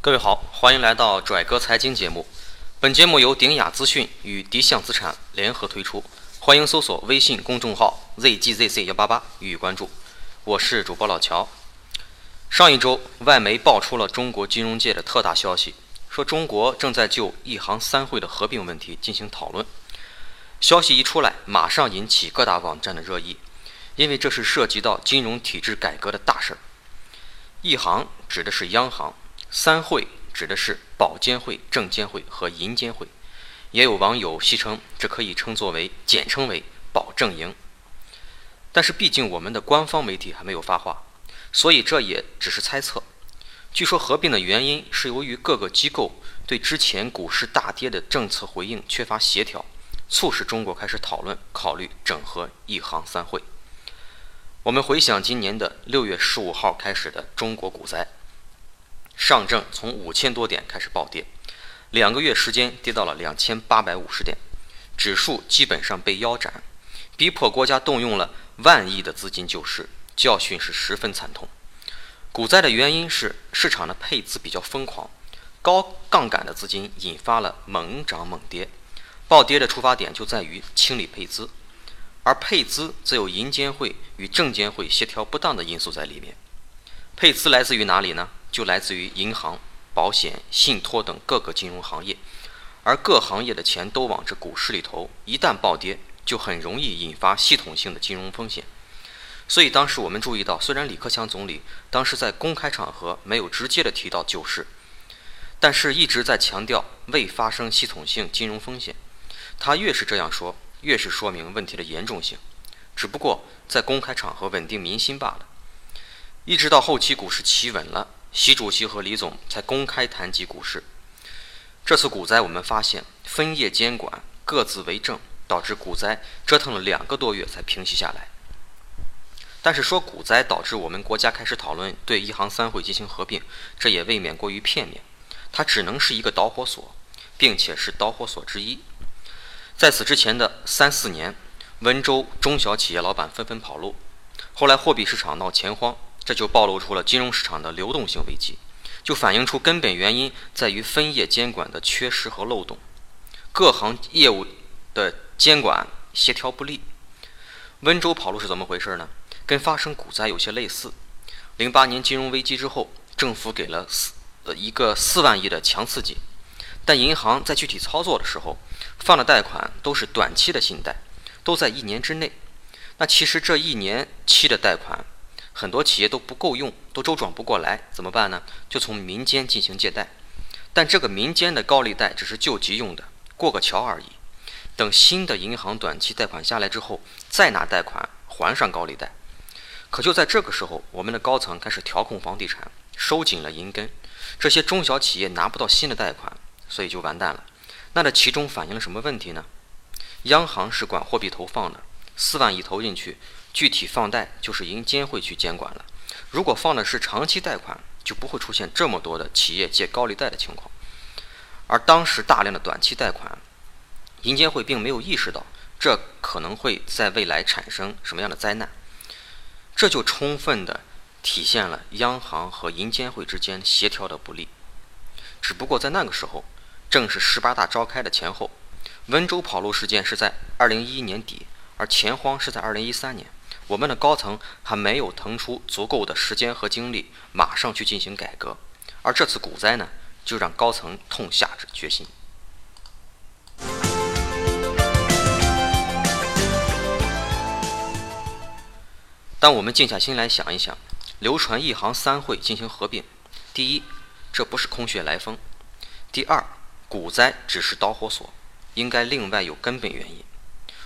各位好，欢迎来到拽哥财经节目。本节目由鼎雅资讯与迪象资产联合推出，欢迎搜索微信公众号 zgzc 幺八八予以关注。我是主播老乔。上一周，外媒爆出了中国金融界的特大消息，说中国正在就一行三会的合并问题进行讨论。消息一出来，马上引起各大网站的热议，因为这是涉及到金融体制改革的大事儿。一行指的是央行。三会指的是保监会、证监会和银监会，也有网友戏称这可以称作为简称为保证营。但是毕竟我们的官方媒体还没有发话，所以这也只是猜测。据说合并的原因是由于各个机构对之前股市大跌的政策回应缺乏协调，促使中国开始讨论考虑整合一行三会。我们回想今年的六月十五号开始的中国股灾。上证从五千多点开始暴跌，两个月时间跌到了两千八百五十点，指数基本上被腰斩，逼迫国家动用了万亿的资金救市，教训是十分惨痛。股灾的原因是市场的配资比较疯狂，高杠杆的资金引发了猛涨猛跌，暴跌的出发点就在于清理配资，而配资则有银监会与证监会协调不当的因素在里面。配资来自于哪里呢？就来自于银行、保险、信托等各个金融行业，而各行业的钱都往这股市里投，一旦暴跌，就很容易引发系统性的金融风险。所以当时我们注意到，虽然李克强总理当时在公开场合没有直接的提到救市，但是一直在强调未发生系统性金融风险。他越是这样说，越是说明问题的严重性，只不过在公开场合稳定民心罢了。一直到后期股市企稳了。习主席和李总才公开谈及股市。这次股灾，我们发现分业监管各自为政，导致股灾折腾了两个多月才平息下来。但是说股灾导致我们国家开始讨论对一行三会进行合并，这也未免过于片面。它只能是一个导火索，并且是导火索之一。在此之前的三四年，温州中小企业老板纷纷跑路，后来货币市场闹钱荒。这就暴露出了金融市场的流动性危机，就反映出根本原因在于分业监管的缺失和漏洞，各行业务的监管协调不力。温州跑路是怎么回事呢？跟发生股灾有些类似。零八年金融危机之后，政府给了四呃一个四万亿的强刺激，但银行在具体操作的时候，放的贷款都是短期的信贷，都在一年之内。那其实这一年期的贷款。很多企业都不够用，都周转不过来，怎么办呢？就从民间进行借贷，但这个民间的高利贷只是救急用的，过个桥而已。等新的银行短期贷款下来之后，再拿贷款还上高利贷。可就在这个时候，我们的高层开始调控房地产，收紧了银根，这些中小企业拿不到新的贷款，所以就完蛋了。那这其中反映了什么问题呢？央行是管货币投放的，四万亿投进去。具体放贷就是银监会去监管了。如果放的是长期贷款，就不会出现这么多的企业借高利贷的情况。而当时大量的短期贷款，银监会并没有意识到这可能会在未来产生什么样的灾难。这就充分的体现了央行和银监会之间协调的不力。只不过在那个时候，正是十八大召开的前后，温州跑路事件是在二零一一年底，而钱荒是在二零一三年。我们的高层还没有腾出足够的时间和精力，马上去进行改革，而这次股灾呢，就让高层痛下决心。当我们静下心来想一想，流传一行三会进行合并，第一，这不是空穴来风；第二，股灾只是导火索，应该另外有根本原因。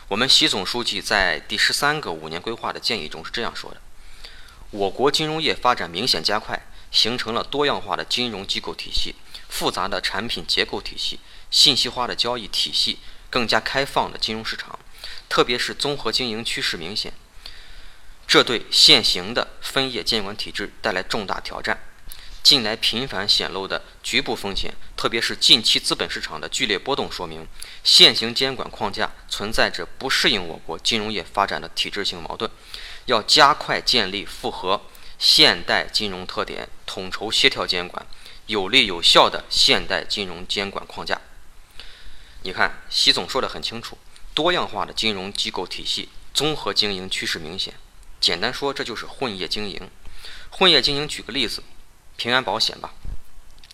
我们习总书记在第十三个五年规划的建议中是这样说的：我国金融业发展明显加快，形成了多样化的金融机构体系、复杂的产品结构体系、信息化的交易体系、更加开放的金融市场，特别是综合经营趋势明显。这对现行的分业监管体制带来重大挑战，近来频繁显露的局部风险，特别是近期资本市场的剧烈波动，说明现行监管框架存在着不适应我国金融业发展的体制性矛盾，要加快建立符合现代金融特点、统筹协调监管、有力有效的现代金融监管框架。你看，习总说的很清楚，多样化的金融机构体系，综合经营趋势明显。简单说，这就是混业经营。混业经营，举个例子。平安保险吧，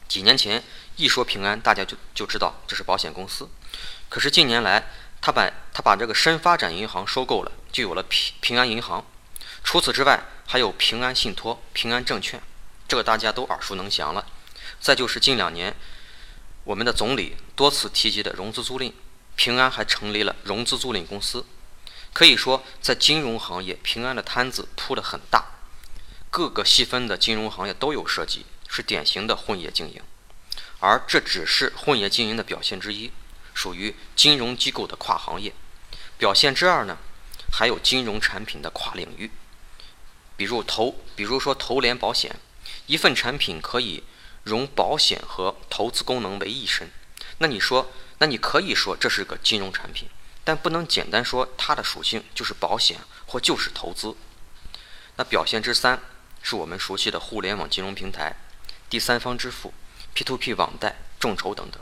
几年前一说平安，大家就就知道这是保险公司。可是近年来，他把他把这个深发展银行收购了，就有了平平安银行。除此之外，还有平安信托、平安证券，这个大家都耳熟能详了。再就是近两年，我们的总理多次提及的融资租赁，平安还成立了融资租赁公司。可以说，在金融行业，平安的摊子铺得很大。各个细分的金融行业都有涉及，是典型的混业经营，而这只是混业经营的表现之一，属于金融机构的跨行业。表现之二呢，还有金融产品的跨领域，比如投，比如说投联保险，一份产品可以融保险和投资功能为一身。那你说，那你可以说这是个金融产品，但不能简单说它的属性就是保险或就是投资。那表现之三。是我们熟悉的互联网金融平台、第三方支付、P2P 网贷、众筹等等，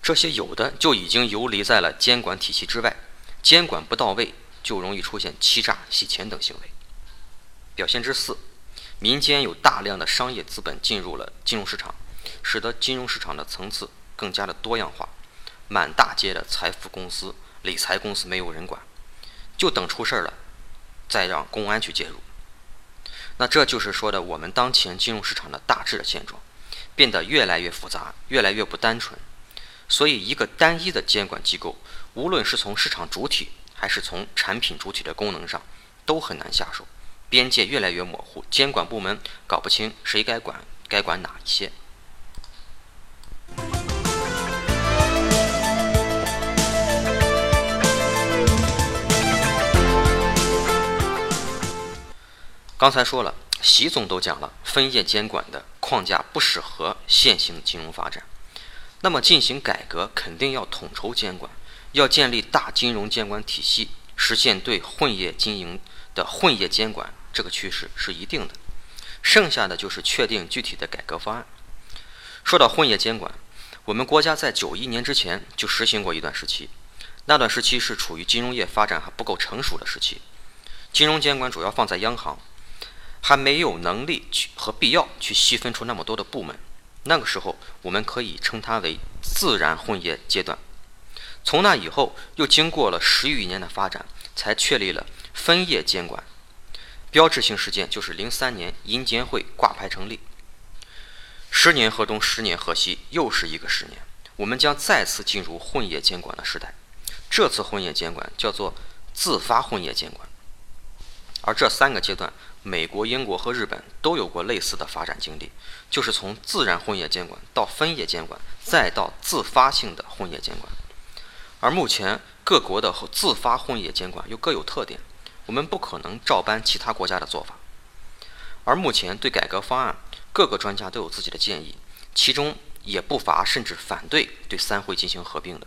这些有的就已经游离在了监管体系之外，监管不到位就容易出现欺诈、洗钱等行为。表现之四，民间有大量的商业资本进入了金融市场，使得金融市场的层次更加的多样化，满大街的财富公司、理财公司没有人管，就等出事儿了，再让公安去介入。那这就是说的我们当前金融市场的大致的现状，变得越来越复杂，越来越不单纯。所以，一个单一的监管机构，无论是从市场主体还是从产品主体的功能上，都很难下手，边界越来越模糊，监管部门搞不清谁该管，该管哪一些。刚才说了，习总都讲了，分业监管的框架不适合现行金融发展。那么进行改革，肯定要统筹监管，要建立大金融监管体系，实现对混业经营的混业监管，这个趋势是一定的。剩下的就是确定具体的改革方案。说到混业监管，我们国家在九一年之前就实行过一段时期，那段时期是处于金融业发展还不够成熟的时期，金融监管主要放在央行。还没有能力去和必要去细分出那么多的部门，那个时候我们可以称它为自然混业阶段。从那以后，又经过了十余年的发展，才确立了分业监管。标志性事件就是零三年银监会挂牌成立。十年河东，十年河西，又是一个十年，我们将再次进入混业监管的时代。这次混业监管叫做自发混业监管。而这三个阶段。美国、英国和日本都有过类似的发展经历，就是从自然混业监管到分业监管，再到自发性的混业监管。而目前各国的自发混业监管又各有特点，我们不可能照搬其他国家的做法。而目前对改革方案，各个专家都有自己的建议，其中也不乏甚至反对对三会进行合并的，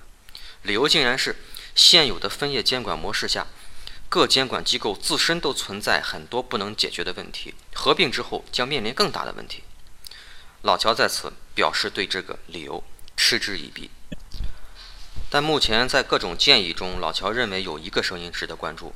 理由竟然是现有的分业监管模式下。各监管机构自身都存在很多不能解决的问题，合并之后将面临更大的问题。老乔在此表示对这个理由嗤之以鼻。但目前在各种建议中，老乔认为有一个声音值得关注，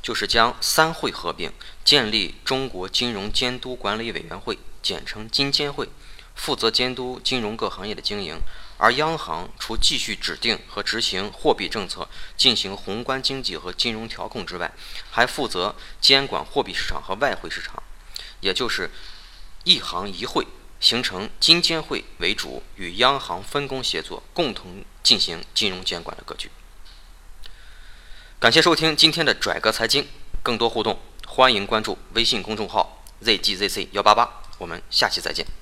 就是将三会合并，建立中国金融监督管理委员会，简称金监会，负责监督金融各行业的经营。而央行除继续指定和执行货币政策、进行宏观经济和金融调控之外，还负责监管货币市场和外汇市场，也就是一行一会，形成金监会为主，与央行分工协作，共同进行金融监管的格局。感谢收听今天的拽哥财经，更多互动欢迎关注微信公众号 zgzc 幺八八，我们下期再见。